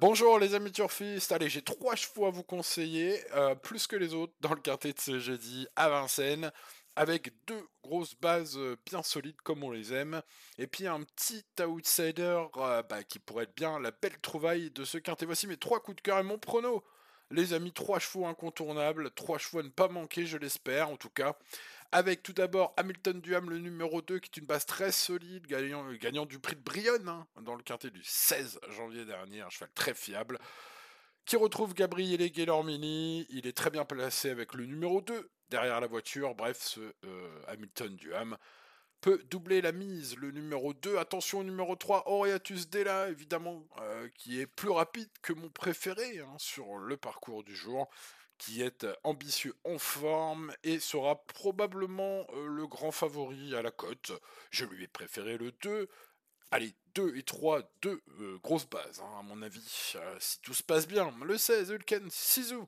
Bonjour les amis turfistes, allez j'ai trois chevaux à vous conseiller, euh, plus que les autres dans le quintet de ce jeudi à Vincennes, avec deux grosses bases euh, bien solides comme on les aime, et puis un petit outsider euh, bah, qui pourrait être bien la belle trouvaille de ce quintet. Voici mes trois coups de cœur et mon prono. Les amis, trois chevaux incontournables, trois chevaux à ne pas manquer, je l'espère en tout cas. Avec tout d'abord Hamilton Duham, le numéro 2, qui est une base très solide, gagnant, gagnant du prix de Brionne hein, dans le quintet du 16 janvier dernier, un cheval très fiable. Qui retrouve Gabriele Guellormini, il est très bien placé avec le numéro 2 derrière la voiture. Bref, ce euh, Hamilton Duham peut doubler la mise. Le numéro 2, attention au numéro 3, Aureatus Della, évidemment, euh, qui est plus rapide que mon préféré hein, sur le parcours du jour, qui est ambitieux en forme et sera probablement euh, le grand favori à la cote. Je lui ai préféré le 2. Allez, 2 et 3, deux euh, grosses bases, hein, à mon avis, si tout se passe bien. Le 16, Ulken Sisu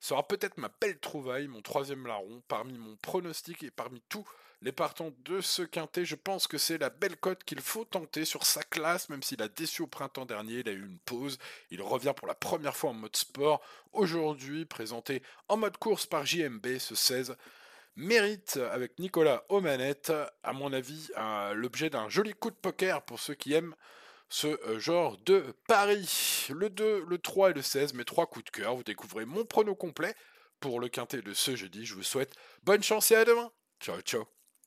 sera peut-être ma belle trouvaille, mon troisième larron, parmi mon pronostic et parmi tous les partants de ce quintet. Je pense que c'est la belle cote qu'il faut tenter sur sa classe, même s'il a déçu au printemps dernier, il a eu une pause. Il revient pour la première fois en mode sport. Aujourd'hui, présenté en mode course par JMB, ce 16 mérite avec Nicolas Omanette, à mon avis, l'objet d'un joli coup de poker pour ceux qui aiment ce euh, genre de pari. Le 2, le 3 et le 16, mes trois coups de cœur. Vous découvrez mon prono complet pour le quintet de ce jeudi. Je vous souhaite bonne chance et à demain. Ciao, ciao.